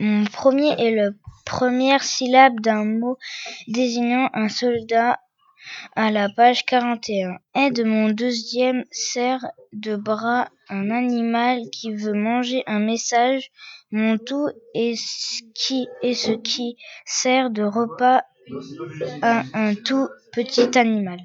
Mon premier est la première syllabe d'un mot désignant un soldat à la page quarante-et-un. Aide mon deuxième sert de bras un animal qui veut manger un message. Mon tout est ce qui sert de repas à un tout petit animal.